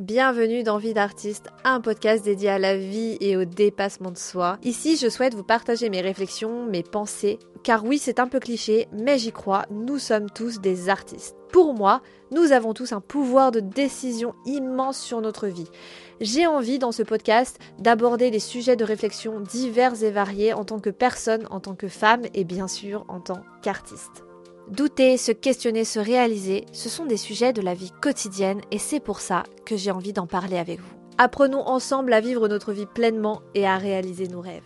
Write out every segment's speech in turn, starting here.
Bienvenue dans Vie d'artiste, un podcast dédié à la vie et au dépassement de soi. Ici, je souhaite vous partager mes réflexions, mes pensées, car oui, c'est un peu cliché, mais j'y crois, nous sommes tous des artistes. Pour moi, nous avons tous un pouvoir de décision immense sur notre vie. J'ai envie dans ce podcast d'aborder des sujets de réflexion divers et variés en tant que personne, en tant que femme et bien sûr en tant qu'artiste. Douter, se questionner, se réaliser, ce sont des sujets de la vie quotidienne et c'est pour ça que j'ai envie d'en parler avec vous. Apprenons ensemble à vivre notre vie pleinement et à réaliser nos rêves.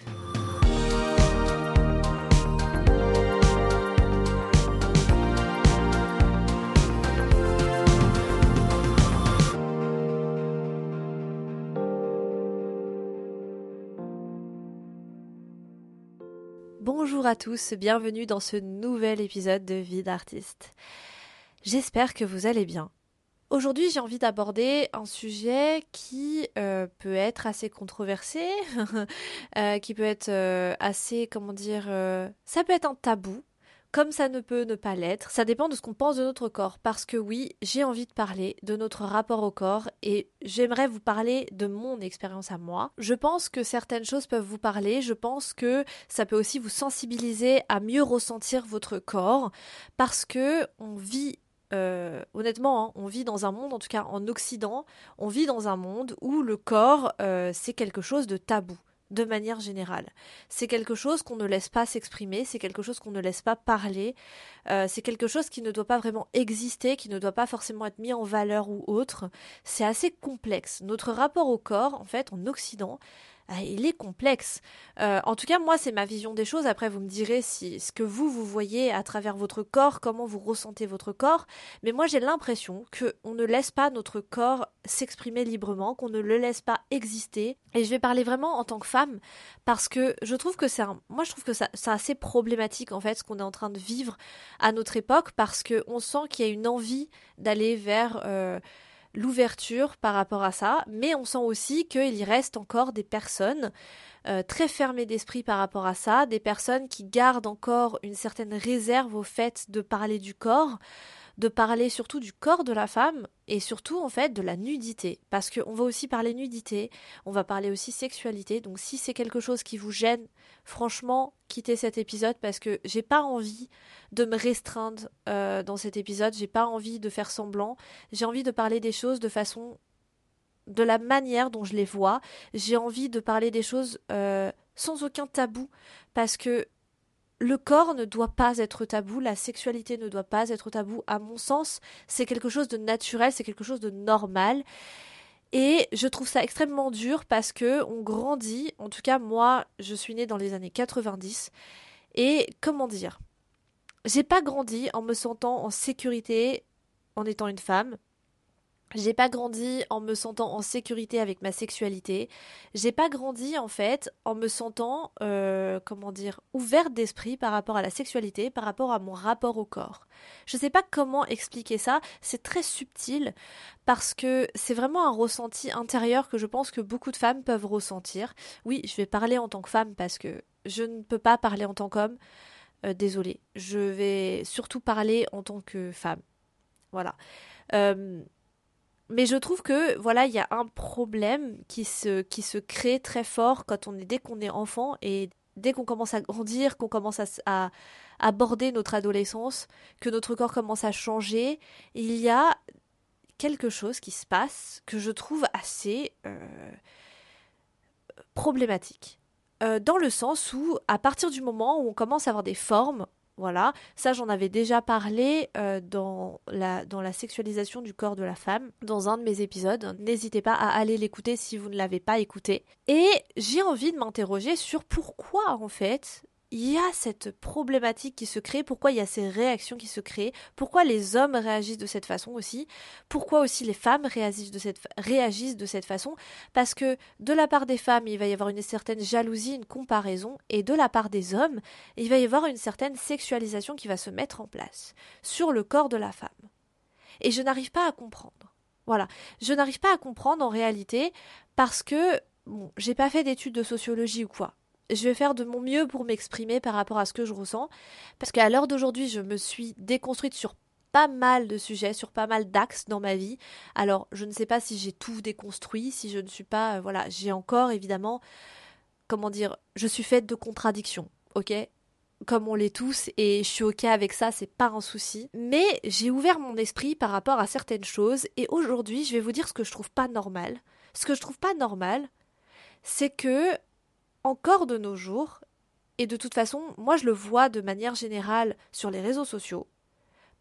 Bonjour à tous, bienvenue dans ce nouvel épisode de Vie d'artiste. J'espère que vous allez bien. Aujourd'hui, j'ai envie d'aborder un sujet qui euh, peut être assez controversé, euh, qui peut être euh, assez, comment dire, ça peut être un tabou, comme ça ne peut ne pas l'être, ça dépend de ce qu'on pense de notre corps. Parce que oui, j'ai envie de parler de notre rapport au corps et j'aimerais vous parler de mon expérience à moi. Je pense que certaines choses peuvent vous parler, je pense que ça peut aussi vous sensibiliser à mieux ressentir votre corps parce que on vit euh, honnêtement, hein, on vit dans un monde, en tout cas en Occident, on vit dans un monde où le corps, euh, c'est quelque chose de tabou de manière générale. C'est quelque chose qu'on ne laisse pas s'exprimer, c'est quelque chose qu'on ne laisse pas parler, euh, c'est quelque chose qui ne doit pas vraiment exister, qui ne doit pas forcément être mis en valeur ou autre. C'est assez complexe. Notre rapport au corps, en fait, en Occident, ah, il est complexe. Euh, en tout cas, moi, c'est ma vision des choses. Après, vous me direz ce que vous, vous voyez à travers votre corps, comment vous ressentez votre corps. Mais moi, j'ai l'impression qu'on ne laisse pas notre corps s'exprimer librement, qu'on ne le laisse pas exister. Et je vais parler vraiment en tant que femme, parce que je trouve que c'est moi, je trouve que c'est assez problématique, en fait, ce qu'on est en train de vivre à notre époque, parce qu'on sent qu'il y a une envie d'aller vers... Euh, l'ouverture par rapport à ça, mais on sent aussi qu'il y reste encore des personnes euh, très fermées d'esprit par rapport à ça, des personnes qui gardent encore une certaine réserve au fait de parler du corps, de parler surtout du corps de la femme et surtout en fait de la nudité. Parce qu'on va aussi parler nudité, on va parler aussi sexualité. Donc si c'est quelque chose qui vous gêne, franchement, quittez cet épisode parce que j'ai pas envie de me restreindre euh, dans cet épisode, j'ai pas envie de faire semblant, j'ai envie de parler des choses de façon de la manière dont je les vois, j'ai envie de parler des choses euh, sans aucun tabou parce que le corps ne doit pas être tabou, la sexualité ne doit pas être tabou. À mon sens, c'est quelque chose de naturel, c'est quelque chose de normal. Et je trouve ça extrêmement dur parce que on grandit, en tout cas moi, je suis née dans les années 90 et comment dire? J'ai pas grandi en me sentant en sécurité en étant une femme. J'ai pas grandi en me sentant en sécurité avec ma sexualité. J'ai pas grandi en fait en me sentant, euh, comment dire, ouverte d'esprit par rapport à la sexualité, par rapport à mon rapport au corps. Je sais pas comment expliquer ça. C'est très subtil parce que c'est vraiment un ressenti intérieur que je pense que beaucoup de femmes peuvent ressentir. Oui, je vais parler en tant que femme parce que je ne peux pas parler en tant qu'homme. Euh, désolée. Je vais surtout parler en tant que femme. Voilà. Euh, mais je trouve que voilà, il y a un problème qui se, qui se crée très fort quand on est dès qu'on est enfant et dès qu'on commence à grandir, qu'on commence à, aborder notre adolescence, que notre corps commence à changer, il y a quelque chose qui se passe que je trouve assez euh, problématique. Euh, dans le sens où, à partir du moment où on commence à avoir des formes, voilà, ça j'en avais déjà parlé euh, dans, la, dans la sexualisation du corps de la femme, dans un de mes épisodes. N'hésitez pas à aller l'écouter si vous ne l'avez pas écouté. Et j'ai envie de m'interroger sur pourquoi en fait il y a cette problématique qui se crée, pourquoi il y a ces réactions qui se créent, pourquoi les hommes réagissent de cette façon aussi, pourquoi aussi les femmes réagissent de cette, réagissent de cette façon, parce que de la part des femmes, il va y avoir une certaine jalousie, une comparaison, et de la part des hommes, il va y avoir une certaine sexualisation qui va se mettre en place sur le corps de la femme. Et je n'arrive pas à comprendre. Voilà, je n'arrive pas à comprendre en réalité parce que bon, j'ai pas fait d'études de sociologie ou quoi je vais faire de mon mieux pour m'exprimer par rapport à ce que je ressens. Parce qu'à l'heure d'aujourd'hui, je me suis déconstruite sur pas mal de sujets, sur pas mal d'axes dans ma vie. Alors, je ne sais pas si j'ai tout déconstruit, si je ne suis pas, euh, voilà, j'ai encore évidemment, comment dire, je suis faite de contradictions, ok? Comme on l'est tous, et je suis ok avec ça, c'est pas un souci. Mais j'ai ouvert mon esprit par rapport à certaines choses, et aujourd'hui, je vais vous dire ce que je trouve pas normal. Ce que je trouve pas normal, c'est que, encore de nos jours, et de toute façon, moi je le vois de manière générale sur les réseaux sociaux,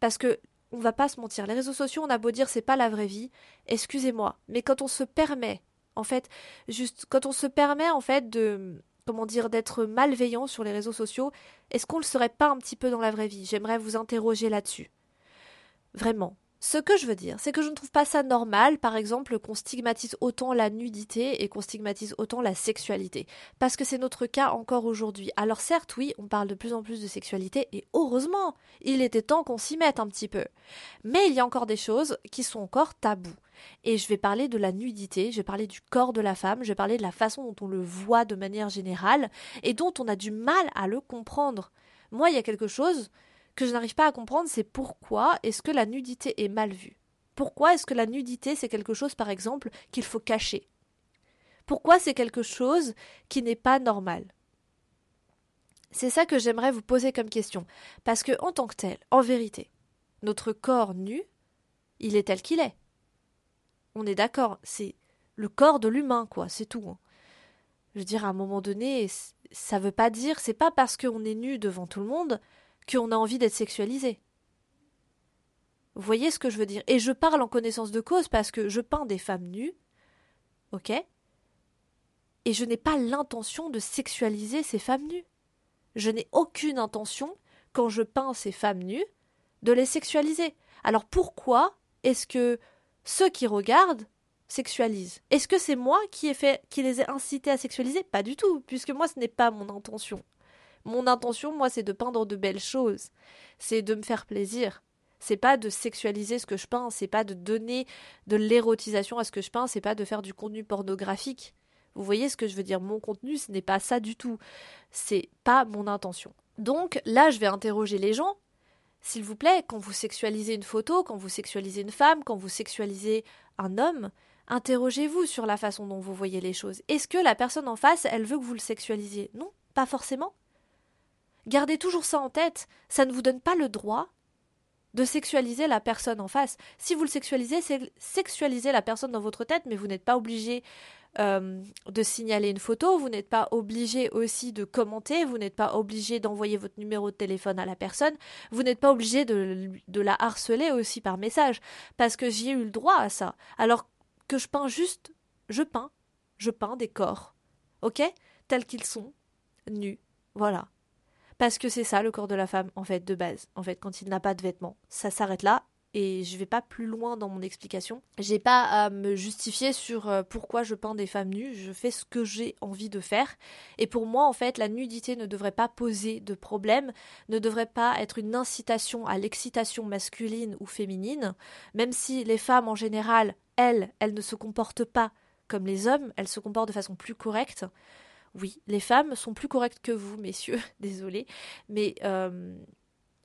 parce que on va pas se mentir, les réseaux sociaux, on a beau dire c'est pas la vraie vie, excusez-moi, mais quand on se permet, en fait, juste quand on se permet en fait de comment dire, d'être malveillant sur les réseaux sociaux, est-ce qu'on le serait pas un petit peu dans la vraie vie? J'aimerais vous interroger là-dessus. Vraiment. Ce que je veux dire, c'est que je ne trouve pas ça normal, par exemple, qu'on stigmatise autant la nudité et qu'on stigmatise autant la sexualité. Parce que c'est notre cas encore aujourd'hui. Alors certes, oui, on parle de plus en plus de sexualité, et heureusement, il était temps qu'on s'y mette un petit peu. Mais il y a encore des choses qui sont encore tabous. Et je vais parler de la nudité, je vais parler du corps de la femme, je vais parler de la façon dont on le voit de manière générale, et dont on a du mal à le comprendre. Moi, il y a quelque chose que je n'arrive pas à comprendre, c'est pourquoi est-ce que la nudité est mal vue? Pourquoi est-ce que la nudité, c'est quelque chose, par exemple, qu'il faut cacher? Pourquoi c'est quelque chose qui n'est pas normal? C'est ça que j'aimerais vous poser comme question. Parce que, en tant que tel, en vérité, notre corps nu, il est tel qu'il est. On est d'accord, c'est le corps de l'humain, quoi, c'est tout. Hein. Je veux dire, à un moment donné, ça veut pas dire, c'est pas parce qu'on est nu devant tout le monde qu'on a envie d'être sexualisé. Vous voyez ce que je veux dire? Et je parle en connaissance de cause parce que je peins des femmes nues, ok? Et je n'ai pas l'intention de sexualiser ces femmes nues. Je n'ai aucune intention, quand je peins ces femmes nues, de les sexualiser. Alors pourquoi est-ce que ceux qui regardent sexualisent? Est-ce que c'est moi qui qui les ai incités à sexualiser? Pas du tout, puisque moi ce n'est pas mon intention. Mon intention, moi, c'est de peindre de belles choses. C'est de me faire plaisir. C'est pas de sexualiser ce que je peins, c'est pas de donner de l'érotisation à ce que je peins, c'est pas de faire du contenu pornographique. Vous voyez ce que je veux dire? Mon contenu, ce n'est pas ça du tout. C'est pas mon intention. Donc là, je vais interroger les gens. S'il vous plaît, quand vous sexualisez une photo, quand vous sexualisez une femme, quand vous sexualisez un homme, interrogez-vous sur la façon dont vous voyez les choses. Est-ce que la personne en face, elle veut que vous le sexualisiez? Non, pas forcément. Gardez toujours ça en tête, ça ne vous donne pas le droit de sexualiser la personne en face. Si vous le sexualisez, c'est sexualiser la personne dans votre tête, mais vous n'êtes pas obligé euh, de signaler une photo, vous n'êtes pas obligé aussi de commenter, vous n'êtes pas obligé d'envoyer votre numéro de téléphone à la personne, vous n'êtes pas obligé de, de la harceler aussi par message, parce que j'y ai eu le droit à ça. Alors que je peins juste, je peins, je peins des corps, ok Tels qu'ils sont, nus, voilà. Parce que c'est ça le corps de la femme, en fait, de base. En fait, quand il n'a pas de vêtements. Ça s'arrête là. Et je vais pas plus loin dans mon explication. J'ai pas à me justifier sur euh, pourquoi je peins des femmes nues. Je fais ce que j'ai envie de faire. Et pour moi, en fait, la nudité ne devrait pas poser de problème, ne devrait pas être une incitation à l'excitation masculine ou féminine. Même si les femmes, en général, elles, elles ne se comportent pas comme les hommes, elles se comportent de façon plus correcte. Oui, les femmes sont plus correctes que vous, messieurs, désolé. Mais euh,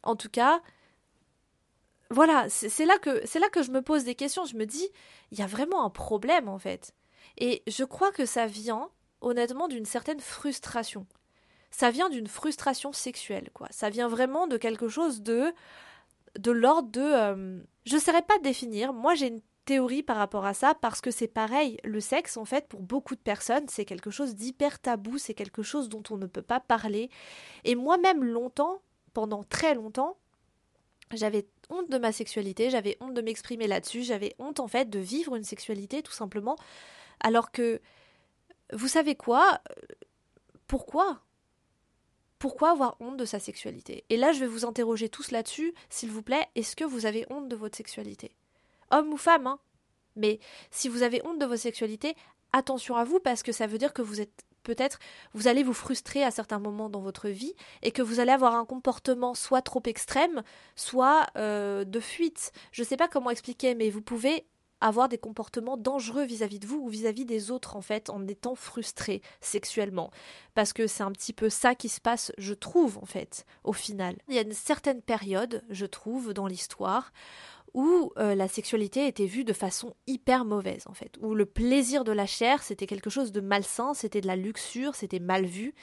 en tout cas, voilà, c'est là, que, là que je me pose des questions. Je me dis, il y a vraiment un problème en fait. Et je crois que ça vient, honnêtement, d'une certaine frustration. Ça vient d'une frustration sexuelle, quoi. Ça vient vraiment de quelque chose de de l'ordre de euh, je ne saurais pas définir moi j'ai une théorie par rapport à ça parce que c'est pareil, le sexe en fait pour beaucoup de personnes c'est quelque chose d'hyper tabou, c'est quelque chose dont on ne peut pas parler. Et moi-même longtemps, pendant très longtemps, j'avais honte de ma sexualité, j'avais honte de m'exprimer là-dessus, j'avais honte en fait de vivre une sexualité tout simplement. Alors que vous savez quoi Pourquoi? Pourquoi avoir honte de sa sexualité? Et là, je vais vous interroger tous là-dessus, s'il vous plaît, est-ce que vous avez honte de votre sexualité? Homme ou femme. Hein. Mais si vous avez honte de vos sexualités, attention à vous parce que ça veut dire que vous êtes peut-être vous allez vous frustrer à certains moments dans votre vie et que vous allez avoir un comportement soit trop extrême, soit euh, de fuite. Je ne sais pas comment expliquer, mais vous pouvez avoir des comportements dangereux vis-à-vis de vous ou vis-à-vis des autres en fait en étant frustré sexuellement parce que c'est un petit peu ça qui se passe je trouve en fait au final il y a une certaine période je trouve dans l'histoire où euh, la sexualité était vue de façon hyper mauvaise en fait, où le plaisir de la chair c'était quelque chose de malsain, c'était de la luxure, c'était mal vu.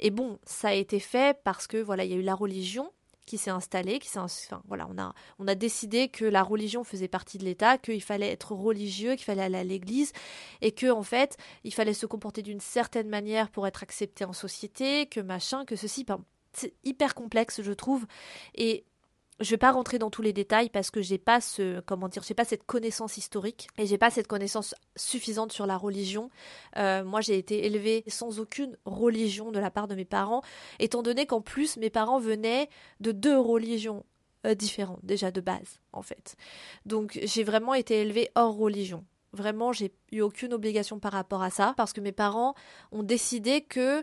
Et bon, ça a été fait parce que voilà, il y a eu la religion qui s'est installée, qui s'est enfin, voilà, on a on a décidé que la religion faisait partie de l'État, qu'il fallait être religieux, qu'il fallait aller à l'église et que en fait, il fallait se comporter d'une certaine manière pour être accepté en société, que machin, que ceci, c'est hyper complexe je trouve. Et je vais pas rentrer dans tous les détails parce que j'ai pas ce comment dire j'ai pas cette connaissance historique et j'ai pas cette connaissance suffisante sur la religion. Euh, moi j'ai été élevée sans aucune religion de la part de mes parents, étant donné qu'en plus mes parents venaient de deux religions euh, différentes déjà de base en fait. Donc j'ai vraiment été élevée hors religion. Vraiment j'ai eu aucune obligation par rapport à ça parce que mes parents ont décidé que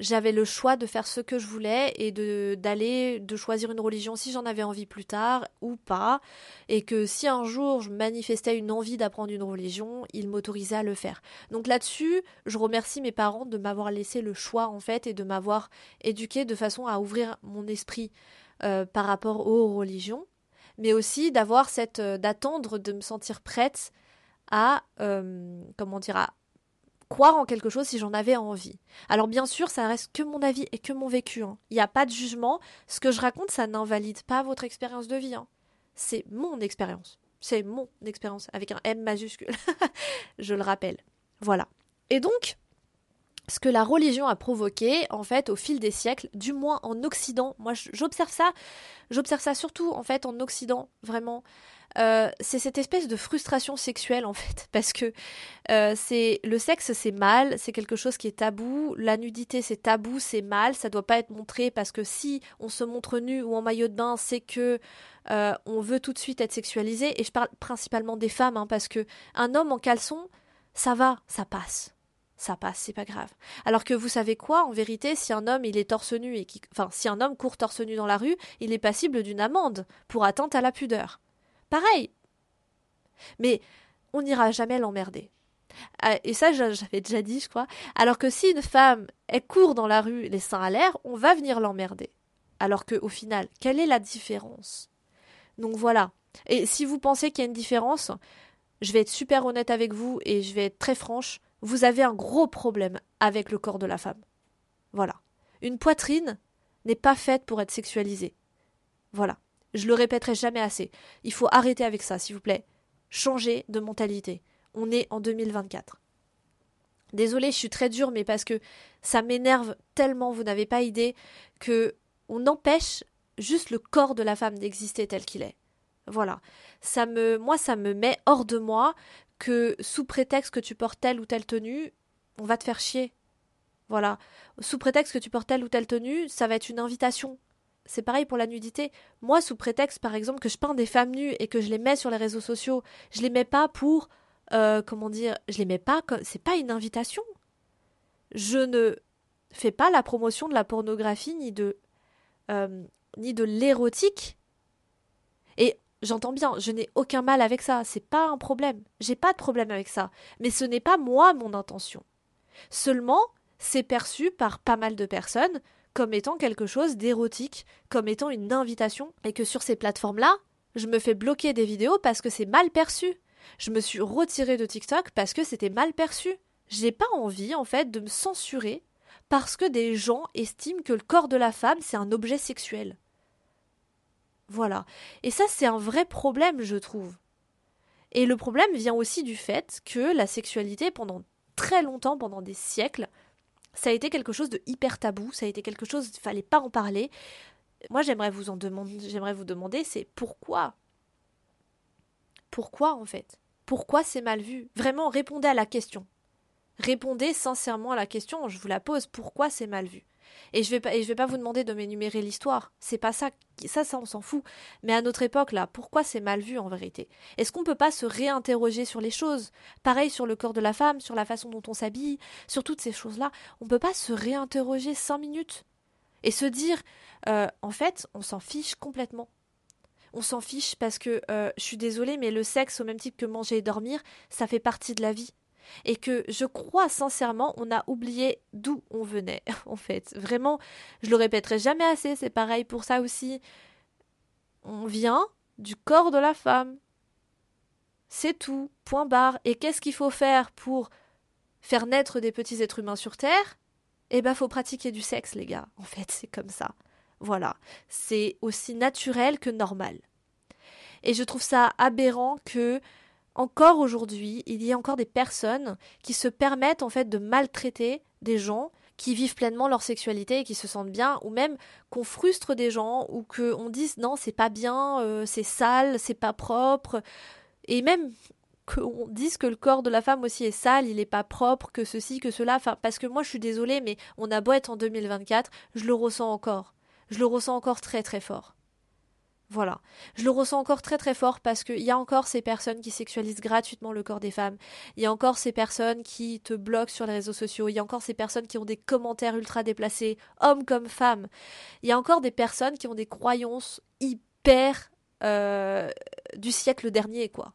j'avais le choix de faire ce que je voulais et de d'aller de choisir une religion si j'en avais envie plus tard ou pas et que si un jour je manifestais une envie d'apprendre une religion, ils m'autorisaient à le faire. Donc là-dessus, je remercie mes parents de m'avoir laissé le choix en fait et de m'avoir éduqué de façon à ouvrir mon esprit euh, par rapport aux religions, mais aussi d'avoir cette euh, d'attendre de me sentir prête à euh, comment dire à croire en quelque chose si j'en avais envie. Alors bien sûr, ça reste que mon avis et que mon vécu. Hein. Il n'y a pas de jugement. Ce que je raconte, ça n'invalide pas votre expérience de vie. Hein. C'est mon expérience. C'est mon expérience avec un M majuscule. je le rappelle. Voilà. Et donc, ce que la religion a provoqué, en fait, au fil des siècles, du moins en Occident, moi j'observe ça, j'observe ça surtout, en fait, en Occident, vraiment, euh, c'est cette espèce de frustration sexuelle en fait, parce que euh, c'est le sexe c'est mal, c'est quelque chose qui est tabou, la nudité c'est tabou, c'est mal, ça doit pas être montré parce que si on se montre nu ou en maillot de bain, c'est que euh, on veut tout de suite être sexualisé. Et je parle principalement des femmes, hein, parce que un homme en caleçon, ça va, ça passe ça passe, c'est pas grave. Alors que vous savez quoi, en vérité, si un homme il est torse nu et qui, enfin, si un homme court torse nu dans la rue, il est passible d'une amende pour atteinte à la pudeur. Pareil. Mais on n'ira jamais l'emmerder. Ah, et ça, j'avais déjà dit, je crois. Alors que si une femme, elle court dans la rue, les seins à l'air, on va venir l'emmerder. Alors que, au final, quelle est la différence? Donc voilà. Et si vous pensez qu'il y a une différence, je vais être super honnête avec vous et je vais être très franche. Vous avez un gros problème avec le corps de la femme. Voilà. Une poitrine n'est pas faite pour être sexualisée. Voilà. Je le répéterai jamais assez. Il faut arrêter avec ça, s'il vous plaît. Changer de mentalité. On est en 2024. Désolée, je suis très dure, mais parce que ça m'énerve tellement, vous n'avez pas idée, que on empêche juste le corps de la femme d'exister tel qu'il est. Voilà. Ça me, moi, ça me met hors de moi que sous prétexte que tu portes telle ou telle tenue, on va te faire chier. Voilà. Sous prétexte que tu portes telle ou telle tenue, ça va être une invitation c'est pareil pour la nudité. Moi, sous prétexte, par exemple, que je peins des femmes nues et que je les mets sur les réseaux sociaux, je les mets pas pour, euh, comment dire, je les mets pas comme, c'est pas une invitation. Je ne fais pas la promotion de la pornographie ni de, euh, ni de l'érotique. Et j'entends bien, je n'ai aucun mal avec ça, c'est pas un problème. J'ai pas de problème avec ça. Mais ce n'est pas moi mon intention. Seulement, c'est perçu par pas mal de personnes comme étant quelque chose d'érotique, comme étant une invitation, et que sur ces plateformes-là, je me fais bloquer des vidéos parce que c'est mal perçu. Je me suis retirée de TikTok parce que c'était mal perçu. J'ai pas envie, en fait, de me censurer parce que des gens estiment que le corps de la femme, c'est un objet sexuel. Voilà. Et ça, c'est un vrai problème, je trouve. Et le problème vient aussi du fait que la sexualité, pendant très longtemps, pendant des siècles, ça a été quelque chose de hyper tabou, ça a été quelque chose, il fallait pas en parler. Moi, j'aimerais vous en demander, j'aimerais vous demander, c'est pourquoi? Pourquoi en fait? Pourquoi c'est mal vu? Vraiment, répondez à la question. Répondez sincèrement à la question, je vous la pose, pourquoi c'est mal vu? Et je vais pas, vais pas vous demander de m'énumérer l'histoire. C'est pas ça. Ça, ça, on s'en fout. Mais à notre époque, là, pourquoi c'est mal vu en vérité? Est-ce qu'on peut pas se réinterroger sur les choses? Pareil sur le corps de la femme, sur la façon dont on s'habille, sur toutes ces choses-là. On peut pas se réinterroger cinq minutes et se dire, euh, en fait, on s'en fiche complètement. On s'en fiche parce que euh, je suis désolée, mais le sexe, au même titre que manger et dormir, ça fait partie de la vie. Et que je crois sincèrement, on a oublié d'où on venait, en fait. Vraiment, je le répéterai jamais assez, c'est pareil pour ça aussi. On vient du corps de la femme. C'est tout, point barre. Et qu'est-ce qu'il faut faire pour faire naître des petits êtres humains sur Terre? Eh ben, faut pratiquer du sexe, les gars. En fait, c'est comme ça. Voilà. C'est aussi naturel que normal. Et je trouve ça aberrant que, encore aujourd'hui, il y ait encore des personnes qui se permettent, en fait, de maltraiter des gens qui vivent pleinement leur sexualité et qui se sentent bien, ou même qu'on frustre des gens, ou qu'on dise non, c'est pas bien, euh, c'est sale, c'est pas propre, et même qu'on dise que le corps de la femme aussi est sale, il est pas propre, que ceci, que cela, parce que moi je suis désolée, mais on a beau être en 2024, je le ressens encore. Je le ressens encore très très fort. Voilà. Je le ressens encore très très fort parce qu'il y a encore ces personnes qui sexualisent gratuitement le corps des femmes. Il y a encore ces personnes qui te bloquent sur les réseaux sociaux. Il y a encore ces personnes qui ont des commentaires ultra déplacés, hommes comme femmes. Il y a encore des personnes qui ont des croyances hyper euh, du siècle dernier, quoi.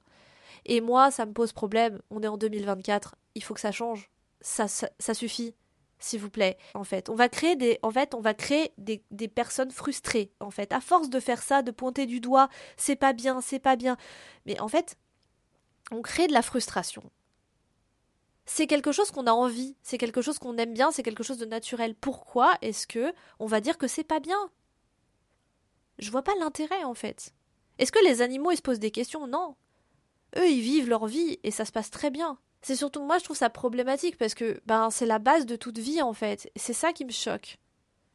Et moi, ça me pose problème. On est en 2024. Il faut que ça change. Ça, ça, suffit s'il vous plaît. En fait, on va créer des, en fait, on va créer des, personnes frustrées. En fait, à force de faire ça, de pointer du doigt, c'est pas bien, c'est pas bien. Mais en fait, on crée de la frustration. C'est quelque chose qu'on a envie, c'est quelque chose qu'on aime bien, c'est quelque chose de naturel. Pourquoi est-ce que on va dire que c'est pas bien? Je vois pas l'intérêt en fait. Est-ce que les animaux ils se posent des questions? Non. Eux, ils vivent leur vie et ça se passe très bien. C'est surtout moi je trouve ça problématique parce que ben c'est la base de toute vie en fait. C'est ça qui me choque.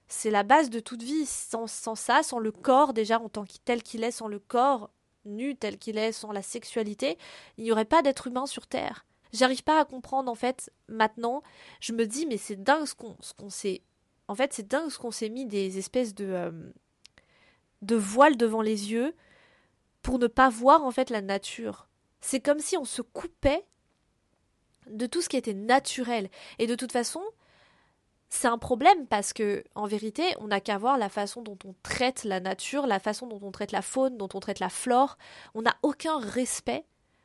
C'est la base de toute vie. Sans, sans ça, sans le corps déjà en tant que tel qu'il est, sans le corps nu tel qu'il est, sans la sexualité, il n'y aurait pas d'être humain sur Terre. J'arrive pas à comprendre en fait maintenant. Je me dis mais c'est dingue ce qu'on qu'on s'est. En fait c'est dingue ce qu'on s'est mis des espèces de euh, de voiles devant les yeux pour ne pas voir en fait la nature. C'est comme si on se coupait de tout ce qui était naturel. Et de toute façon, c'est un problème parce que, en vérité, on n'a qu'à voir la façon dont on traite la nature, la façon dont on traite la faune, dont on traite la flore. On n'a aucun respect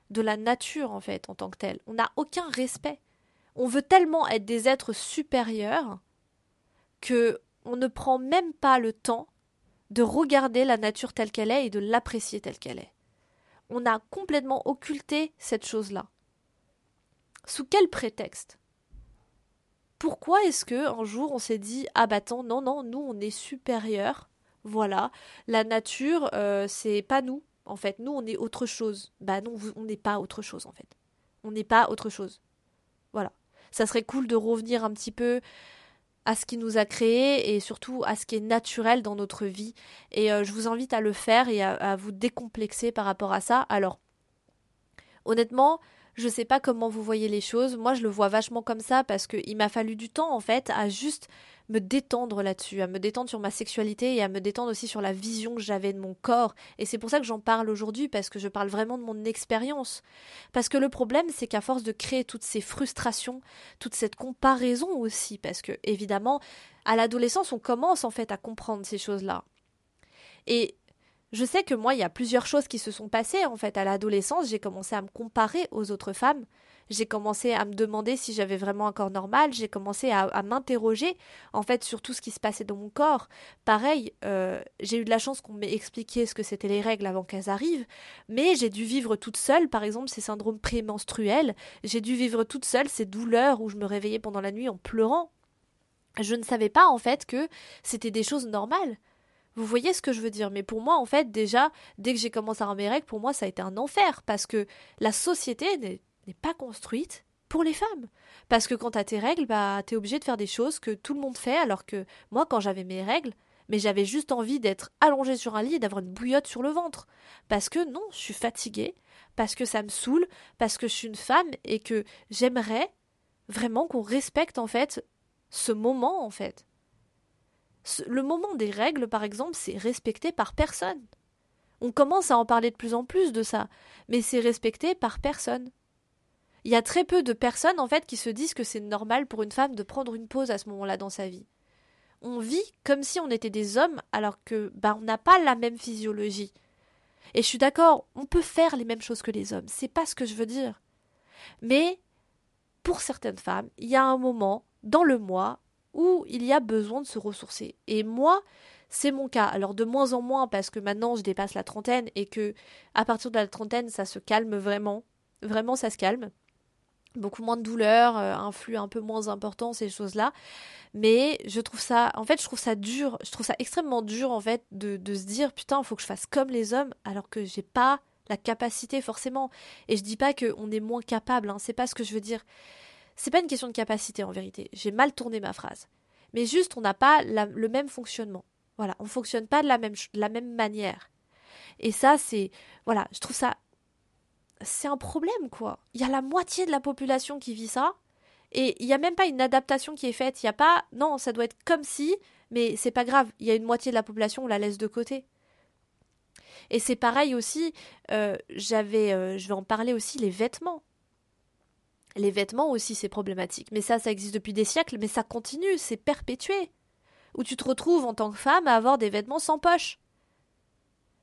de la nature, en fait, en tant que telle. On n'a aucun respect. On veut tellement être des êtres supérieurs que on ne prend même pas le temps de regarder la nature telle qu'elle est et de l'apprécier telle qu'elle est. On a complètement occulté cette chose-là. Sous quel prétexte? Pourquoi est-ce que un jour on s'est dit ah bah attends non non nous on est supérieur voilà. La nature euh, c'est pas nous en fait. Nous on est autre chose bah non on n'est pas autre chose en fait. On n'est pas autre chose. Voilà. Ça serait cool de revenir un petit peu à ce qui nous a créé et surtout à ce qui est naturel dans notre vie. Et euh, je vous invite à le faire et à, vous décomplexer par rapport à ça. Alors, honnêtement, je sais pas comment vous voyez les choses. Moi, je le vois vachement comme ça parce qu'il m'a fallu du temps, en fait, à juste me détendre là-dessus, à me détendre sur ma sexualité et à me détendre aussi sur la vision que j'avais de mon corps. Et c'est pour ça que j'en parle aujourd'hui, parce que je parle vraiment de mon expérience. Parce que le problème, c'est qu'à force de créer toutes ces frustrations, toute cette comparaison aussi, parce que, évidemment, à l'adolescence, on commence en fait à comprendre ces choses-là. Et je sais que moi, il y a plusieurs choses qui se sont passées en fait à l'adolescence. J'ai commencé à me comparer aux autres femmes. J'ai commencé à me demander si j'avais vraiment un corps normal. J'ai commencé à, m'interroger en fait sur tout ce qui se passait dans mon corps. Pareil, euh, j'ai eu de la chance qu'on m'ait expliqué ce que c'était les règles avant qu'elles arrivent, mais j'ai dû vivre toute seule, par exemple, ces syndromes prémenstruels. J'ai dû vivre toute seule ces douleurs où je me réveillais pendant la nuit en pleurant. Je ne savais pas en fait que c'était des choses normales. Vous voyez ce que je veux dire Mais pour moi, en fait, déjà, dès que j'ai commencé à avoir mes règles, pour moi, ça a été un enfer parce que la société n'est pas construite pour les femmes. Parce que quand t'as tes règles, bah, t'es obligé de faire des choses que tout le monde fait, alors que moi, quand j'avais mes règles, mais j'avais juste envie d'être allongée sur un lit et d'avoir une bouillotte sur le ventre. Parce que non, je suis fatiguée, parce que ça me saoule, parce que je suis une femme et que j'aimerais vraiment qu'on respecte en fait ce moment en fait le moment des règles, par exemple, c'est respecté par personne. On commence à en parler de plus en plus de ça, mais c'est respecté par personne. Il y a très peu de personnes, en fait, qui se disent que c'est normal pour une femme de prendre une pause à ce moment-là dans sa vie. On vit comme si on était des hommes, alors que, bah, on n'a pas la même physiologie. Et je suis d'accord, on peut faire les mêmes choses que les hommes, c'est pas ce que je veux dire. Mais pour certaines femmes, il y a un moment dans le mois où il y a besoin de se ressourcer. Et moi, c'est mon cas. Alors de moins en moins parce que maintenant je dépasse la trentaine et que à partir de la trentaine ça se calme vraiment. Vraiment ça se calme. Beaucoup moins de douleurs, euh, un flux un peu moins important, ces choses-là. Mais je trouve ça, en fait, je trouve ça dur. Je trouve ça extrêmement dur, en fait, de, se dire, putain, il faut que je fasse comme les hommes, alors que j'ai pas la capacité, forcément. Et je dis pas qu'on est moins capable, hein, c'est pas ce que je veux dire. C'est pas une question de capacité en vérité. J'ai mal tourné ma phrase. Mais juste, on n'a pas le même fonctionnement. Voilà, on fonctionne pas de la même, manière. Et ça, c'est. Voilà, je trouve ça. C'est un problème, quoi. Il y a la moitié de la population qui vit ça. Et il n'y a même pas une adaptation qui est faite. Il n'y a pas. Non, ça doit être comme si. Mais c'est pas grave. Il y a une moitié de la population, on la laisse de côté. Et c'est pareil aussi. Euh, j'avais. Euh, je vais en parler aussi, les vêtements. Les vêtements aussi, c'est problématique. Mais ça, ça existe depuis des siècles, mais ça continue, c'est perpétué. Où tu te retrouves en tant que femme à avoir des vêtements sans poche.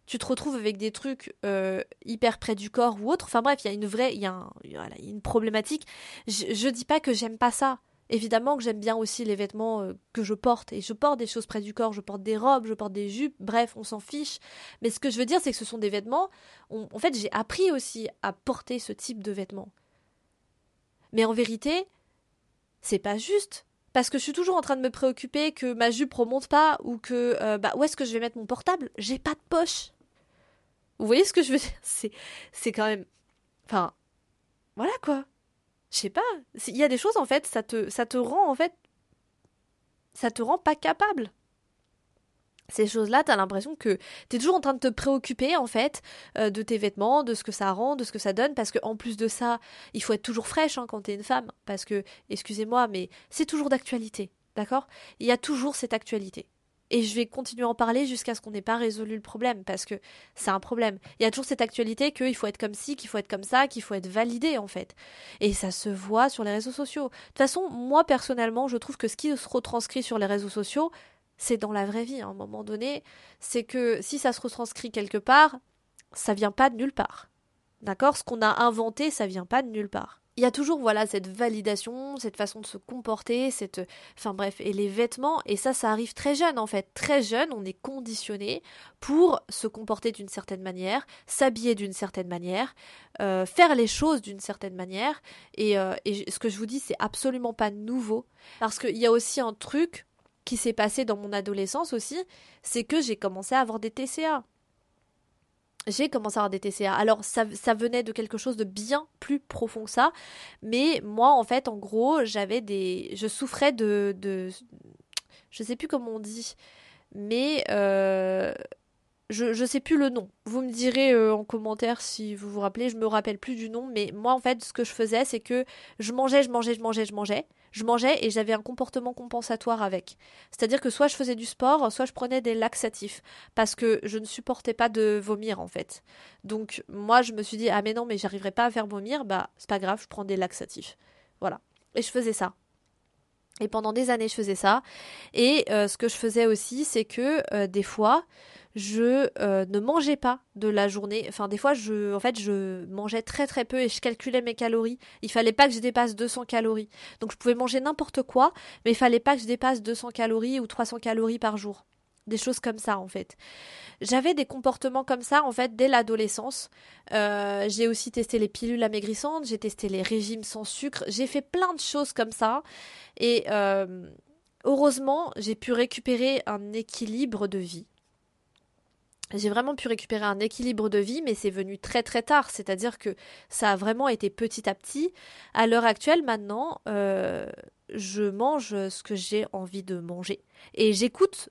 Tu te retrouves avec des trucs euh, hyper près du corps ou autre. Enfin bref, il y a une vraie, il y a, une problématique. Je, je dis pas que j'aime pas ça. Évidemment que j'aime bien aussi les vêtements euh, que je porte. Et je porte des choses près du corps, je porte des robes, je porte des jupes, bref, on s'en fiche. Mais ce que je veux dire, c'est que ce sont des vêtements. en fait, j'ai appris aussi à porter ce type de vêtements. Mais en vérité, c'est pas juste. Parce que je suis toujours en train de me préoccuper que ma jupe remonte pas ou que euh, bah où est-ce que je vais mettre mon portable? J'ai pas de poche. Vous voyez ce que je veux dire? C'est c'est quand même enfin voilà quoi. Je sais pas, il y a des choses en fait, ça te ça te rend en fait ça te rend pas capable ces choses-là, t'as l'impression que t'es toujours en train de te préoccuper en fait euh, de tes vêtements, de ce que ça rend, de ce que ça donne, parce qu'en plus de ça, il faut être toujours fraîche hein, quand t'es une femme, parce que, excusez-moi, mais c'est toujours d'actualité, d'accord? Il y a toujours cette actualité. Et je vais continuer à en parler jusqu'à ce qu'on n'ait pas résolu le problème, parce que c'est un problème. Il y a toujours cette actualité qu'il faut être comme ci, qu'il faut être comme ça, qu'il faut être validé en fait. Et ça se voit sur les réseaux sociaux. De toute façon, moi personnellement, je trouve que ce qui se retranscrit sur les réseaux sociaux, c'est dans la vraie vie à un moment donné, c'est que si ça se retranscrit quelque part, ça vient pas de nulle part. D'accord? Ce qu'on a inventé, ça vient pas de nulle part. Il y a toujours voilà cette validation, cette façon de se comporter, cette enfin bref, et les vêtements et ça ça arrive très jeune en fait, très jeune, on est conditionné pour se comporter d'une certaine manière, s'habiller d'une certaine manière, euh, faire les choses d'une certaine manière et, euh, et ce que je vous dis c'est absolument pas nouveau parce qu'il y a aussi un truc s'est passé dans mon adolescence aussi, c'est que j'ai commencé à avoir des TCA. J'ai commencé à avoir des TCA. Alors ça, ça, venait de quelque chose de bien plus profond que ça, mais moi en fait en gros j'avais des, je souffrais de, de, je sais plus comment on dit, mais euh, je, je sais plus le nom. Vous me direz euh, en commentaire si vous vous rappelez, je me rappelle plus du nom, mais moi en fait ce que je faisais c'est que je mangeais, je mangeais, je mangeais, je mangeais je mangeais et j'avais un comportement compensatoire avec. C'est-à-dire que soit je faisais du sport, soit je prenais des laxatifs parce que je ne supportais pas de vomir en fait. Donc moi je me suis dit ah mais non mais j'arriverai pas à faire vomir, bah c'est pas grave, je prends des laxatifs. Voilà. Et je faisais ça. Et pendant des années je faisais ça. Et euh, ce que je faisais aussi c'est que euh, des fois je euh, ne mangeais pas de la journée. Enfin, des fois, je, en fait, je mangeais très très peu et je calculais mes calories. Il fallait pas que je dépasse 200 calories. Donc, je pouvais manger n'importe quoi, mais il fallait pas que je dépasse 200 calories ou 300 calories par jour. Des choses comme ça, en fait. J'avais des comportements comme ça, en fait, dès l'adolescence. Euh, j'ai aussi testé les pilules amaigrissantes, j'ai testé les régimes sans sucre, j'ai fait plein de choses comme ça. Et euh, heureusement, j'ai pu récupérer un équilibre de vie j'ai vraiment pu récupérer un équilibre de vie, mais c'est venu très très tard. C'est-à-dire que ça a vraiment été petit à petit. À l'heure actuelle, maintenant, euh, je mange ce que j'ai envie de manger. Et j'écoute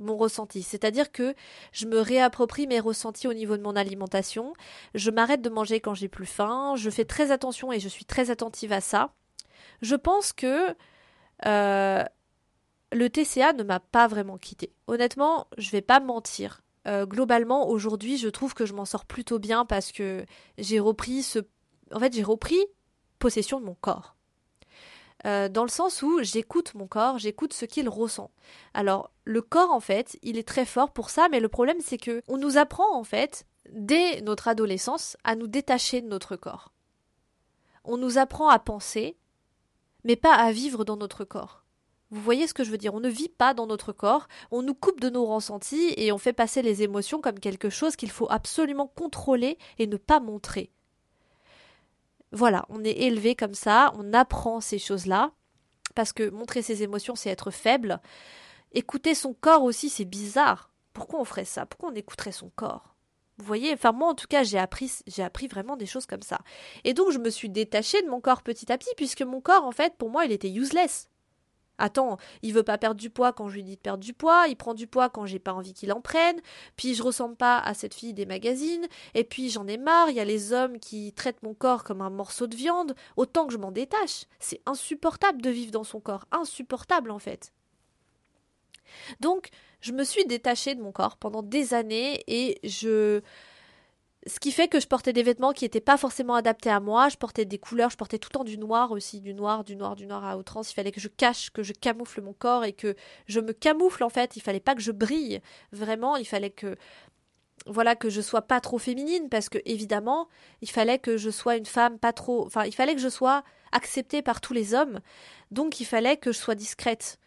mon ressenti. C'est-à-dire que je me réapproprie mes ressentis au niveau de mon alimentation. Je m'arrête de manger quand j'ai plus faim. Je fais très attention et je suis très attentive à ça. Je pense que euh, le TCA ne m'a pas vraiment quitté. Honnêtement, je vais pas mentir. Euh, globalement, aujourd'hui, je trouve que je m'en sors plutôt bien parce que j'ai repris ce. En fait, j'ai repris possession de mon corps. Euh, dans le sens où j'écoute mon corps, j'écoute ce qu'il ressent. Alors, le corps, en fait, il est très fort pour ça, mais le problème, c'est que on nous apprend, en fait, dès notre adolescence, à nous détacher de notre corps. On nous apprend à penser, mais pas à vivre dans notre corps. Vous voyez ce que je veux dire On ne vit pas dans notre corps, on nous coupe de nos ressentis et on fait passer les émotions comme quelque chose qu'il faut absolument contrôler et ne pas montrer. Voilà, on est élevé comme ça, on apprend ces choses-là, parce que montrer ses émotions, c'est être faible. Écouter son corps aussi, c'est bizarre. Pourquoi on ferait ça? Pourquoi on écouterait son corps? Vous voyez, enfin moi en tout cas, j'ai appris j'ai appris vraiment des choses comme ça. Et donc je me suis détachée de mon corps petit à petit puisque mon corps en fait, pour moi, il était useless. Attends, il veut pas perdre du poids quand je lui dis de perdre du poids, il prend du poids quand j'ai pas envie qu'il en prenne, puis je ressemble pas à cette fille des magazines, et puis j'en ai marre, il y a les hommes qui traitent mon corps comme un morceau de viande, autant que je m'en détache. C'est insupportable de vivre dans son corps, insupportable en fait. Donc, je me suis détachée de mon corps pendant des années et je ce qui fait que je portais des vêtements qui n'étaient pas forcément adaptés à moi. Je portais des couleurs, je portais tout le temps du noir aussi, du noir, du noir, du noir à outrance. Il fallait que je cache, que je camoufle mon corps et que je me camoufle en fait. Il fallait pas que je brille. Vraiment, il fallait que voilà que je sois pas trop féminine parce que évidemment, il fallait que je sois une femme pas trop enfin, il fallait que je sois acceptée par tous les hommes. Donc il fallait que je sois discrète,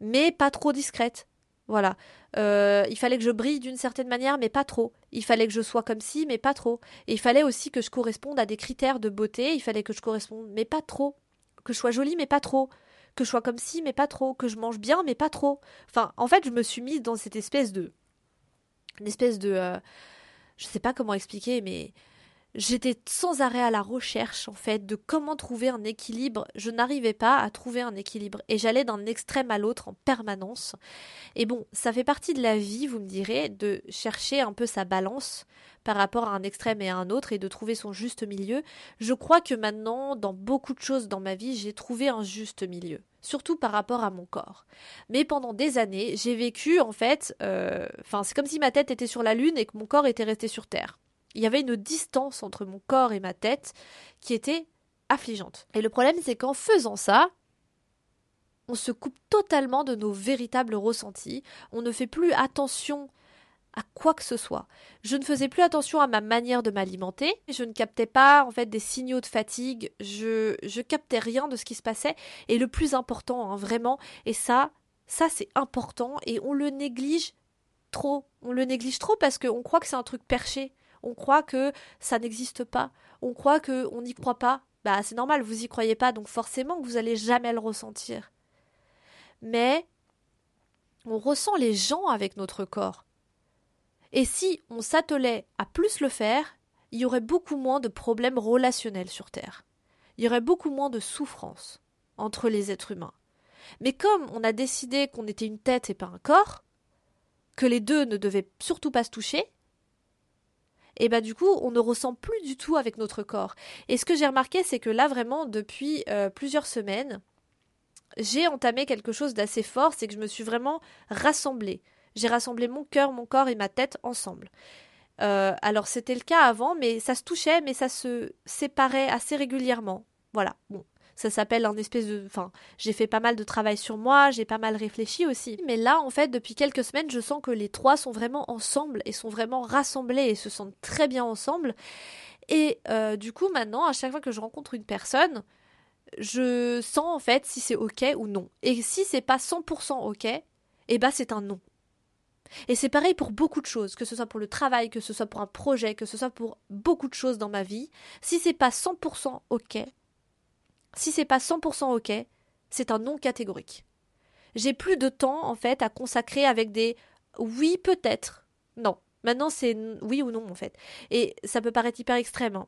mais pas trop discrète. Voilà. Euh, il fallait que je brille d'une certaine manière, mais pas trop. Il fallait que je sois comme ci, mais pas trop. Et il fallait aussi que je corresponde à des critères de beauté. Il fallait que je corresponde, mais pas trop. Que je sois jolie, mais pas trop. Que je sois comme ci, mais pas trop. Que je mange bien, mais pas trop. Enfin, en fait, je me suis mise dans cette espèce de. Une espèce de. Euh, je sais pas comment expliquer, mais J'étais sans arrêt à la recherche, en fait, de comment trouver un équilibre. Je n'arrivais pas à trouver un équilibre. Et j'allais d'un extrême à l'autre en permanence. Et bon, ça fait partie de la vie, vous me direz, de chercher un peu sa balance par rapport à un extrême et à un autre et de trouver son juste milieu. Je crois que maintenant, dans beaucoup de choses dans ma vie, j'ai trouvé un juste milieu. Surtout par rapport à mon corps. Mais pendant des années, j'ai vécu, en fait, euh, enfin, c'est comme si ma tête était sur la lune et que mon corps était resté sur terre il y avait une distance entre mon corps et ma tête qui était affligeante. Et le problème, c'est qu'en faisant ça, on se coupe totalement de nos véritables ressentis, on ne fait plus attention à quoi que ce soit. Je ne faisais plus attention à ma manière de m'alimenter, je ne captais pas en fait des signaux de fatigue, je je captais rien de ce qui se passait. Et le plus important hein, vraiment et ça ça c'est important et on le néglige trop, on le néglige trop parce qu'on croit que c'est un truc perché on croit que ça n'existe pas, on croit que on n'y croit pas. Bah c'est normal, vous y croyez pas, donc forcément que vous allez jamais le ressentir. Mais on ressent les gens avec notre corps. Et si on s'attelait à plus le faire, il y aurait beaucoup moins de problèmes relationnels sur Terre. Il y aurait beaucoup moins de souffrances entre les êtres humains. Mais comme on a décidé qu'on était une tête et pas un corps, que les deux ne devaient surtout pas se toucher, et bah du coup on ne ressent plus du tout avec notre corps. Et ce que j'ai remarqué c'est que là vraiment depuis euh, plusieurs semaines j'ai entamé quelque chose d'assez fort, c'est que je me suis vraiment rassemblée. J'ai rassemblé mon cœur, mon corps et ma tête ensemble. Euh, alors c'était le cas avant, mais ça se touchait, mais ça se séparait assez régulièrement. Voilà. Bon, ça s'appelle un espèce de. Enfin, j'ai fait pas mal de travail sur moi, j'ai pas mal réfléchi aussi. Mais là, en fait, depuis quelques semaines, je sens que les trois sont vraiment ensemble et sont vraiment rassemblés et se sentent très bien ensemble. Et euh, du coup, maintenant, à chaque fois que je rencontre une personne, je sens en fait si c'est ok ou non. Et si c'est pas 100% ok, eh ben c'est un non. Et c'est pareil pour beaucoup de choses, que ce soit pour le travail, que ce soit pour un projet, que ce soit pour beaucoup de choses dans ma vie. Si c'est pas 100% ok, si c'est pas 100% ok, c'est un non catégorique. J'ai plus de temps en fait à consacrer avec des oui peut-être. Non. Maintenant c'est oui ou non en fait. Et ça peut paraître hyper extrême. Hein.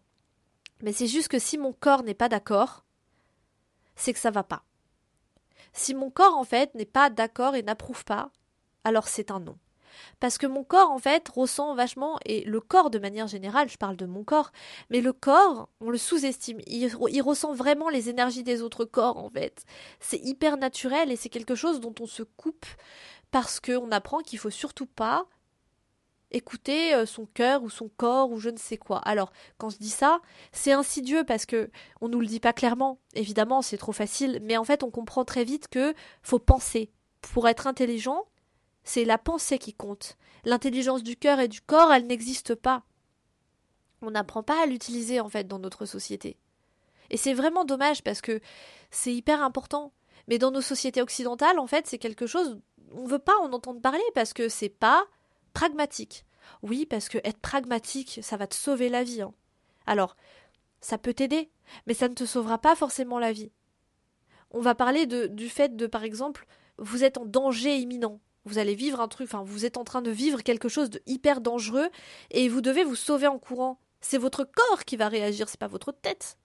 Mais c'est juste que si mon corps n'est pas d'accord, c'est que ça va pas. Si mon corps en fait n'est pas d'accord et n'approuve pas, alors c'est un non parce que mon corps en fait ressent vachement et le corps de manière générale, je parle de mon corps, mais le corps, on le sous-estime, il, ressent vraiment les énergies des autres corps en fait. C'est hyper naturel et c'est quelque chose dont on se coupe parce qu'on apprend qu'il faut surtout pas écouter euh, son cœur ou son corps ou je ne sais quoi. Alors, quand je dis ça, c'est insidieux parce que on nous le dit pas clairement. Évidemment, c'est trop facile, mais en fait, on comprend très vite que faut penser. Pour être intelligent, c'est la pensée qui compte. L'intelligence du cœur et du corps, elle n'existe pas. on n'apprend pas à l'utiliser en fait dans notre société. Et c'est vraiment dommage parce que c'est hyper important. Mais dans nos sociétés occidentales, en fait, c'est quelque chose on veut pas en entendre parler parce que c'est pas pragmatique. Oui, parce que être pragmatique, ça va te sauver la vie. Hein. Alors, ça peut t'aider, mais ça ne te sauvera pas forcément la vie. On va parler de, du fait de, par exemple, vous êtes en danger imminent. Vous allez vivre un truc, enfin, vous êtes en train de vivre quelque chose de hyper dangereux et vous devez vous sauver en courant. C'est votre corps qui va réagir, c'est pas votre tête.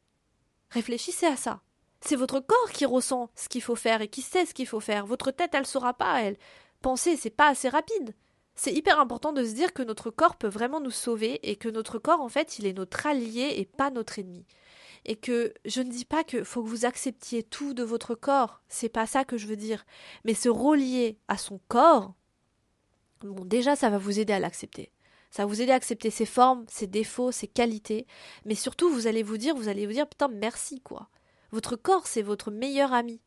Réfléchissez à ça. C'est votre corps qui ressent ce qu'il faut faire et qui sait ce qu'il faut faire. Votre tête, elle saura pas, elle. Penser, c'est pas assez rapide. C'est hyper important de se dire que notre corps peut vraiment nous sauver et que notre corps, en fait, il est notre allié et pas notre ennemi. Et que je ne dis pas que faut que vous acceptiez tout de votre corps, c'est pas ça que je veux dire. Mais se relier à son corps, bon, déjà, ça va vous aider à l'accepter. Ça va vous aider à accepter ses formes, ses défauts, ses qualités. Mais surtout, vous allez vous dire, vous allez vous dire, putain, merci, quoi. Votre corps, c'est votre meilleur ami.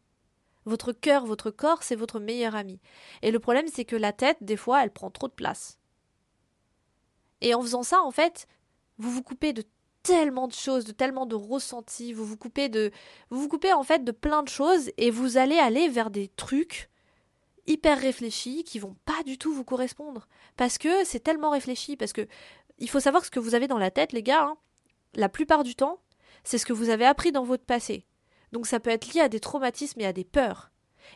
Votre cœur, votre corps, c'est votre meilleur ami. Et le problème, c'est que la tête, des fois, elle prend trop de place. Et en faisant ça, en fait, vous vous coupez de tellement de choses, de tellement de ressentis, vous vous coupez de vous vous coupez en fait de plein de choses et vous allez aller vers des trucs hyper réfléchis qui vont pas du tout vous correspondre parce que c'est tellement réfléchi parce que il faut savoir ce que vous avez dans la tête les gars hein. la plupart du temps c'est ce que vous avez appris dans votre passé donc ça peut être lié à des traumatismes et à des peurs.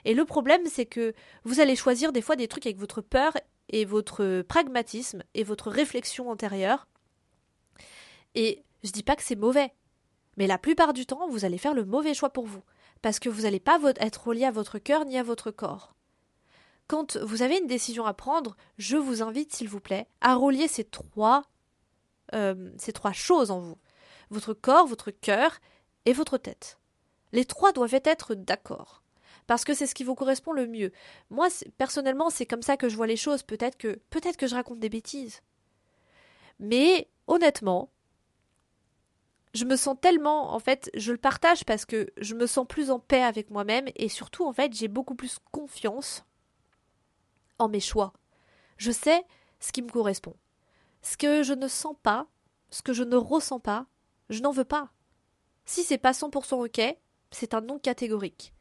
Et le problème, c'est que vous allez choisir des fois des trucs avec votre peur et votre pragmatisme et votre réflexion antérieure. Et je dis pas que c'est mauvais, mais la plupart du temps, vous allez faire le mauvais choix pour vous, parce que vous n'allez pas être relié à votre cœur ni à votre corps. Quand vous avez une décision à prendre, je vous invite, s'il vous plaît, à relier ces trois, euh, ces trois choses en vous votre corps, votre cœur et votre tête. Les trois doivent être d'accord. Parce que c'est ce qui vous correspond le mieux. Moi, personnellement, c'est comme ça que je vois les choses. Peut-être que je raconte des bêtises. Mais, honnêtement, je me sens tellement, en fait, je le partage parce que je me sens plus en paix avec moi-même et surtout, en fait, j'ai beaucoup plus confiance en mes choix. Je sais ce qui me correspond. Ce que je ne sens pas, ce que je ne ressens pas, je n'en veux pas. Si c'est pas 100% ok, c'est un non catégorique.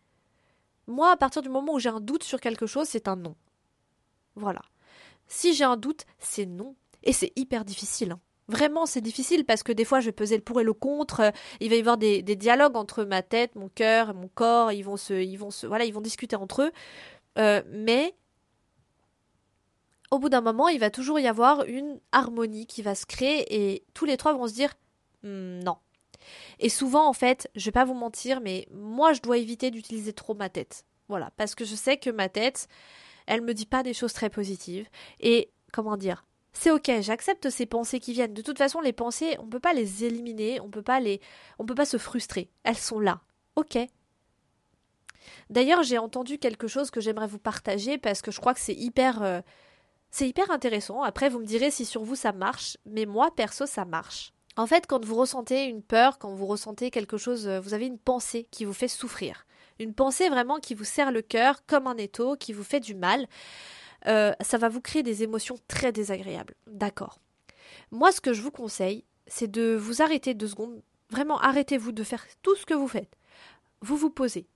Moi, à partir du moment où j'ai un doute sur quelque chose, c'est un non. Voilà. Si j'ai un doute, c'est non. Et c'est hyper difficile. Hein. Vraiment, c'est difficile parce que des fois, je vais peser le pour et le contre. Il va y avoir des, dialogues entre ma tête, mon cœur et mon corps. Ils vont se, ils vont se, voilà, ils vont discuter entre eux. Euh, mais au bout d'un moment, il va toujours y avoir une harmonie qui va se créer et tous les trois vont se dire hmm, non, et souvent, en fait, je vais pas vous mentir, mais moi, je dois éviter d'utiliser trop ma tête. Voilà, parce que je sais que ma tête, elle me dit pas des choses très positives. Et comment dire c'est ok, j'accepte ces pensées qui viennent. De toute façon, les pensées, on peut pas les éliminer, on peut pas les, on peut pas se frustrer. Elles sont là. Ok. D'ailleurs, j'ai entendu quelque chose que j'aimerais vous partager parce que je crois que c'est hyper, euh, c'est hyper intéressant. Après, vous me direz si sur vous ça marche, mais moi perso ça marche. En fait, quand vous ressentez une peur, quand vous ressentez quelque chose, euh, vous avez une pensée qui vous fait souffrir. Une pensée vraiment qui vous serre le cœur comme un étau, qui vous fait du mal. Euh, ça va vous créer des émotions très désagréables. D'accord. Moi, ce que je vous conseille, c'est de vous arrêter deux secondes. Vraiment, arrêtez-vous de faire tout ce que vous faites. Vous vous posez.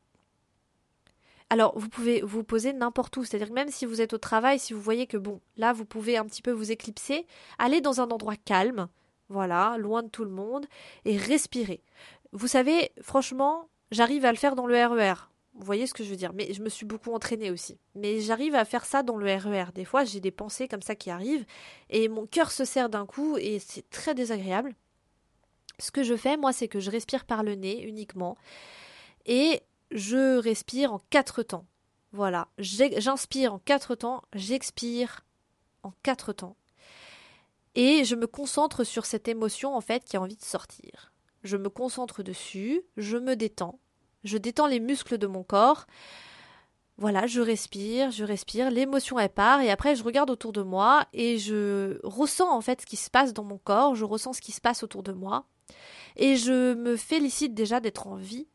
Alors, vous pouvez vous poser n'importe où. C'est-à-dire même si vous êtes au travail, si vous voyez que bon, là, vous pouvez un petit peu vous éclipser, allez dans un endroit calme, voilà, loin de tout le monde, et respirer. Vous savez, franchement, j'arrive à le faire dans le RER. Vous voyez ce que je veux dire Mais je me suis beaucoup entraînée aussi. Mais j'arrive à faire ça dans le RER. E Des fois, j'ai des pensées comme ça qui arrivent, et mon cœur se serre d'un coup, et c'est très désagréable. Ce que je fais, moi, c'est que je respire par le nez uniquement, et je respire en quatre temps. Voilà, j'inspire en quatre temps, j'expire en quatre temps et je me concentre sur cette émotion en fait qui a envie de sortir. Je me concentre dessus, je me détends, je détends les muscles de mon corps. Voilà, je respire, je respire, l'émotion elle part et après je regarde autour de moi et je ressens en fait ce qui se passe dans mon corps, je ressens ce qui se passe autour de moi et je me félicite déjà d'être en vie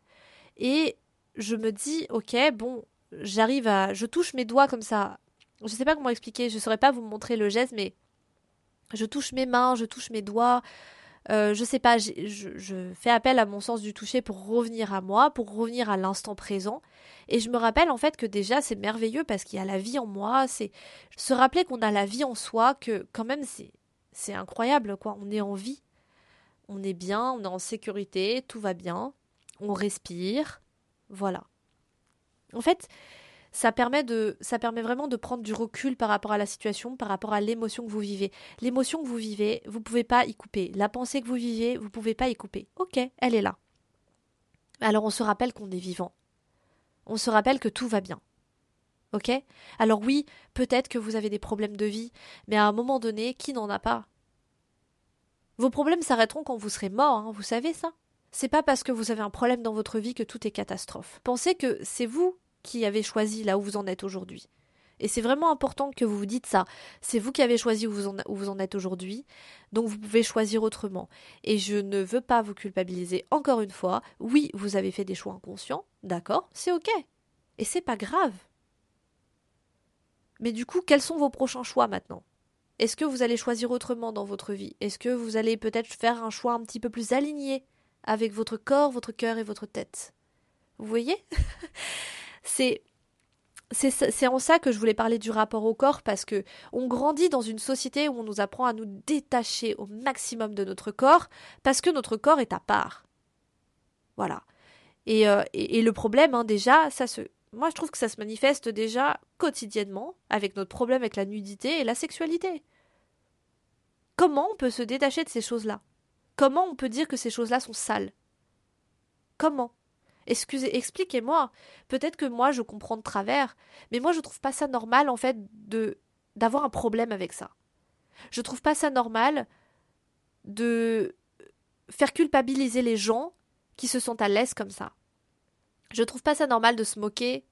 et je me dis OK, bon, j'arrive à je touche mes doigts comme ça. Je sais pas comment expliquer, je saurais pas vous montrer le geste mais je touche mes mains, je touche mes doigts. Euh, je sais pas, je, je, fais appel à mon sens du toucher pour revenir à moi, pour revenir à l'instant présent. Et je me rappelle en fait que déjà c'est merveilleux parce qu'il y a la vie en moi, c'est se rappeler qu'on a la vie en soi, que quand même c'est c'est incroyable quoi, on est en vie, on est bien, on est en sécurité, tout va bien, on respire, voilà. En fait, ça permet de ça permet vraiment de prendre du recul par rapport à la situation, par rapport à l'émotion que vous vivez. L'émotion que vous vivez, vous pouvez pas y couper. La pensée que vous vivez, vous pouvez pas y couper. OK, elle est là. Alors on se rappelle qu'on est vivant. On se rappelle que tout va bien. OK? Alors oui, peut-être que vous avez des problèmes de vie, mais à un moment donné, qui n'en a pas? Vos problèmes s'arrêteront quand vous serez mort, hein, vous savez ça? C'est pas parce que vous avez un problème dans votre vie que tout est catastrophe. Pensez que c'est vous qui avez choisi là où vous en êtes aujourd'hui. Et c'est vraiment important que vous vous dites ça. C'est vous qui avez choisi où vous en, où vous en êtes aujourd'hui, donc vous pouvez choisir autrement. Et je ne veux pas vous culpabiliser encore une fois. Oui, vous avez fait des choix inconscients, d'accord, c'est ok. Et c'est pas grave. Mais du coup, quels sont vos prochains choix maintenant? Est-ce que vous allez choisir autrement dans votre vie? Est-ce que vous allez peut-être faire un choix un petit peu plus aligné avec votre corps, votre cœur et votre tête? Vous voyez? C'est en ça que je voulais parler du rapport au corps parce que on grandit dans une société où on nous apprend à nous détacher au maximum de notre corps parce que notre corps est à part. Voilà. Et, euh, le problème, hein, déjà, ça se, moi je trouve que ça se manifeste déjà quotidiennement avec notre problème avec la nudité et la sexualité. Comment on peut se détacher de ces choses-là? Comment on peut dire que ces choses-là sont sales? Comment? Excusez, expliquez-moi. Peut-être que moi je comprends de travers, mais moi je trouve pas ça normal en fait de d'avoir un problème avec ça. Je trouve pas ça normal de faire culpabiliser les gens qui se sentent à l'aise comme ça. Je trouve pas ça normal de se moquer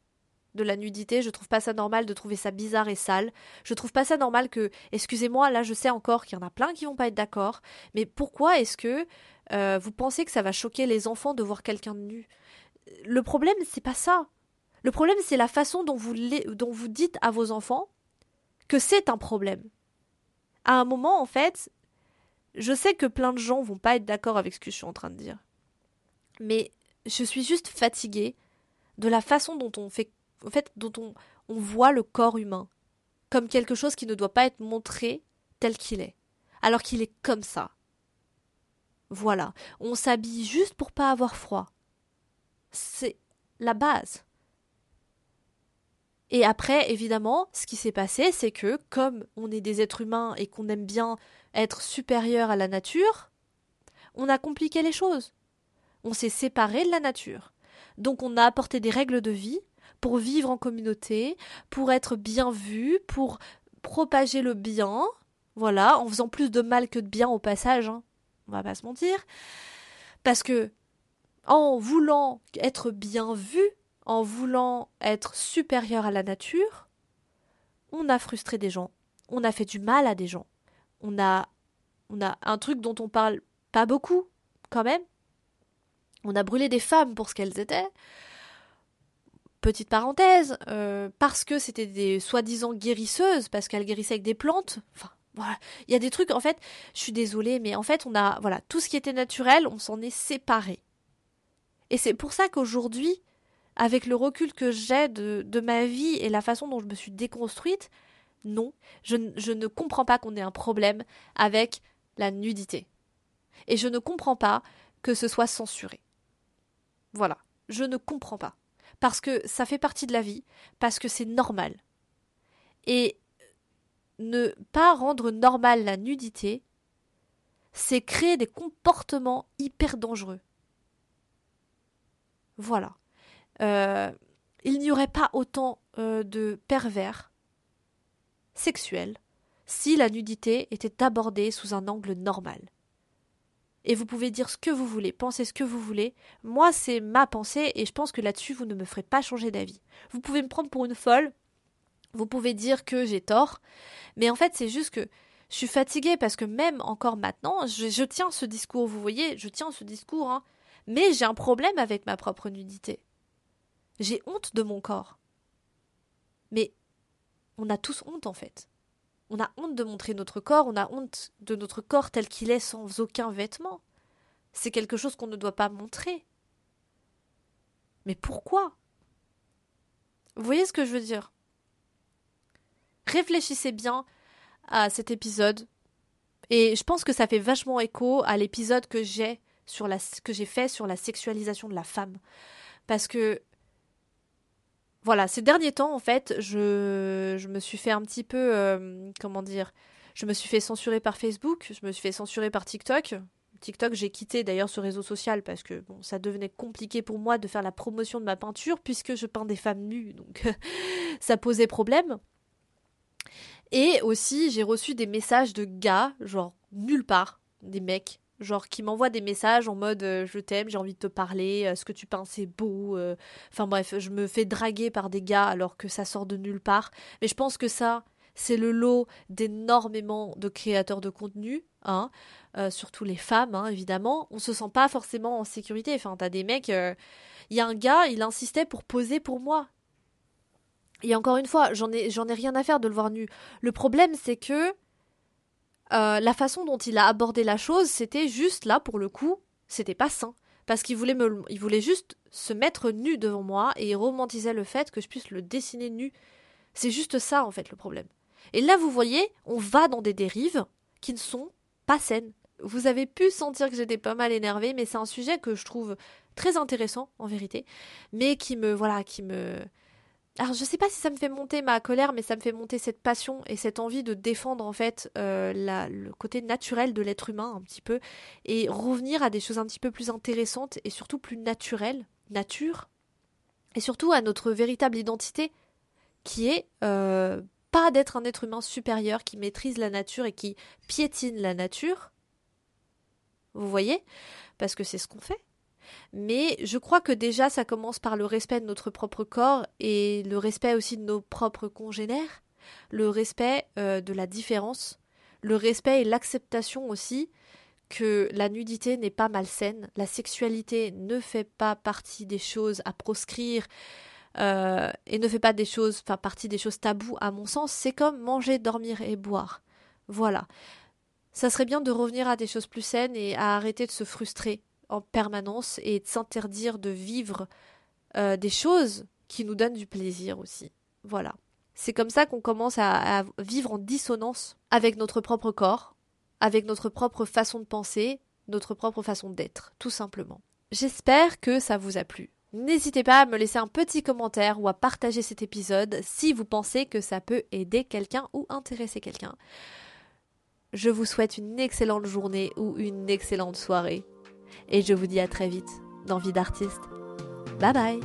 de la nudité, je trouve pas ça normal de trouver ça bizarre et sale. Je trouve pas ça normal que, excusez-moi, là je sais encore qu'il y en a plein qui vont pas être d'accord, mais pourquoi est-ce que euh, vous pensez que ça va choquer les enfants de voir quelqu'un de nu? Le problème, c'est pas ça. Le problème, c'est la façon dont vous, dites à vos enfants que c'est un problème. À un moment, en fait, je sais que plein de gens vont pas être d'accord avec ce que je suis en train de dire. Mais je suis juste fatiguée de la façon dont on fait on voit le corps humain comme quelque chose qui ne doit pas être montré tel qu'il est, alors qu'il est comme ça. Voilà, on s'habille juste pour pas avoir froid. C'est la base. Et après, évidemment, ce qui s'est passé, c'est que, comme on est des êtres humains et qu'on aime bien être supérieur à la nature, on a compliqué les choses. On s'est séparé de la nature. Donc on a apporté des règles de vie pour vivre en communauté, pour être bien vu, pour propager le bien, voilà, en faisant plus de mal que de bien au passage, hein. on va pas se mentir, parce que en voulant être bien vu, en voulant être supérieur à la nature, on a frustré des gens, on a fait du mal à des gens, on a, on a un truc dont on parle pas beaucoup, quand même, on a brûlé des femmes pour ce qu'elles étaient, Petite parenthèse, euh, parce que c'était des soi-disant guérisseuses, parce qu'elles guérissaient avec des plantes. Enfin, voilà. Il y a des trucs, en fait, je suis désolée, mais en fait, on a, voilà, tout ce qui était naturel, on s'en est séparé. Et c'est pour ça qu'aujourd'hui, avec le recul que j'ai de, ma vie et la façon dont je me suis déconstruite, non, je, je ne comprends pas qu'on ait un problème avec la nudité. Et je ne comprends pas que ce soit censuré. Voilà, je ne comprends pas parce que ça fait partie de la vie, parce que c'est normal. Et ne pas rendre normal la nudité, c'est créer des comportements hyper dangereux. Voilà. Euh, il n'y aurait pas autant euh, de pervers sexuels si la nudité était abordée sous un angle normal et vous pouvez dire ce que vous voulez, penser ce que vous voulez. Moi, c'est ma pensée et je pense que là-dessus, vous ne me ferez pas changer d'avis. Vous pouvez me prendre pour une folle, vous pouvez dire que j'ai tort, mais en fait, c'est juste que je suis fatiguée parce que même encore maintenant, je, tiens ce discours, vous voyez, je tiens ce discours, hein, mais j'ai un problème avec ma propre nudité. J'ai honte de mon corps. Mais on a tous honte en fait. On a honte de montrer notre corps, on a honte de notre corps tel qu'il est sans aucun vêtement. C'est quelque chose qu'on ne doit pas montrer. Mais pourquoi? Vous voyez ce que je veux dire? Réfléchissez bien à cet épisode. Et je pense que ça fait vachement écho à l'épisode que j'ai sur la que j'ai fait sur la sexualisation de la femme parce que voilà, ces derniers temps, en fait, je, je me suis fait un petit peu, euh, comment dire, je me suis fait censurer par Facebook, je me suis fait censurer par TikTok. TikTok, j'ai quitté d'ailleurs ce réseau social parce que ça devenait compliqué pour moi de faire la promotion de ma peinture puisque je peins des femmes nues, donc ça posait problème. Et aussi, j'ai reçu des messages de gars, genre nulle part, des mecs, genre qui m'envoient des messages en mode euh, je t'aime, j'ai envie de te parler, euh, ce que tu peins c'est beau. Euh. Enfin bref, je me fais draguer par des gars alors que ça sort de nulle part. Mais je pense que ça, c'est le lot d'énormément de créateurs de contenu, hein, surtout les femmes, hein, évidemment. On se sent pas forcément en sécurité. Enfin, t'as des mecs. Il y a un gars, il insistait pour poser pour moi. Et encore une fois, j'en ai, j'en ai rien à faire de le voir nu. Le problème, c'est que euh, la façon dont il a abordé la chose, c'était juste là, pour le coup, c'était pas sain. Parce qu'il voulait, il voulait juste se mettre nu devant moi et il romantisait le fait que je puisse le dessiner nu. C'est juste ça, en fait, le problème. Et là, vous voyez, on va dans des dérives qui ne sont pas saines. Vous avez pu sentir que j'étais pas mal énervée, mais c'est un sujet que je trouve très intéressant, en vérité, mais qui me, voilà, qui me, alors je sais pas si ça me fait monter ma colère, mais ça me fait monter cette passion et cette envie de défendre en fait euh, le côté naturel de l'être humain un petit peu et revenir à des choses un petit peu plus intéressantes et surtout plus naturelles, nature, et surtout à notre véritable identité qui est euh, pas d'être un être humain supérieur qui maîtrise la nature et qui piétine la nature. Vous voyez? Parce que c'est ce qu'on fait. Mais je crois que déjà ça commence par le respect de notre propre corps et le respect aussi de nos propres congénères, le respect euh, de la différence, le respect et l'acceptation aussi que la nudité n'est pas malsaine, la sexualité ne fait pas partie des choses à proscrire euh, et ne fait pas des choses, enfin partie des choses taboues à mon sens, c'est comme manger, dormir et boire. Voilà. Ça serait bien de revenir à des choses plus saines et à arrêter de se frustrer en permanence et de s'interdire de vivre euh, des choses qui nous donnent du plaisir aussi. Voilà. C'est comme ça qu'on commence à, vivre en dissonance avec notre propre corps, avec notre propre façon de penser, notre propre façon d'être, tout simplement. J'espère que ça vous a plu. N'hésitez pas à me laisser un petit commentaire ou à partager cet épisode si vous pensez que ça peut aider quelqu'un ou intéresser quelqu'un. Je vous souhaite une excellente journée ou une excellente soirée et je vous dis à très vite dans Vie d'artiste. Bye bye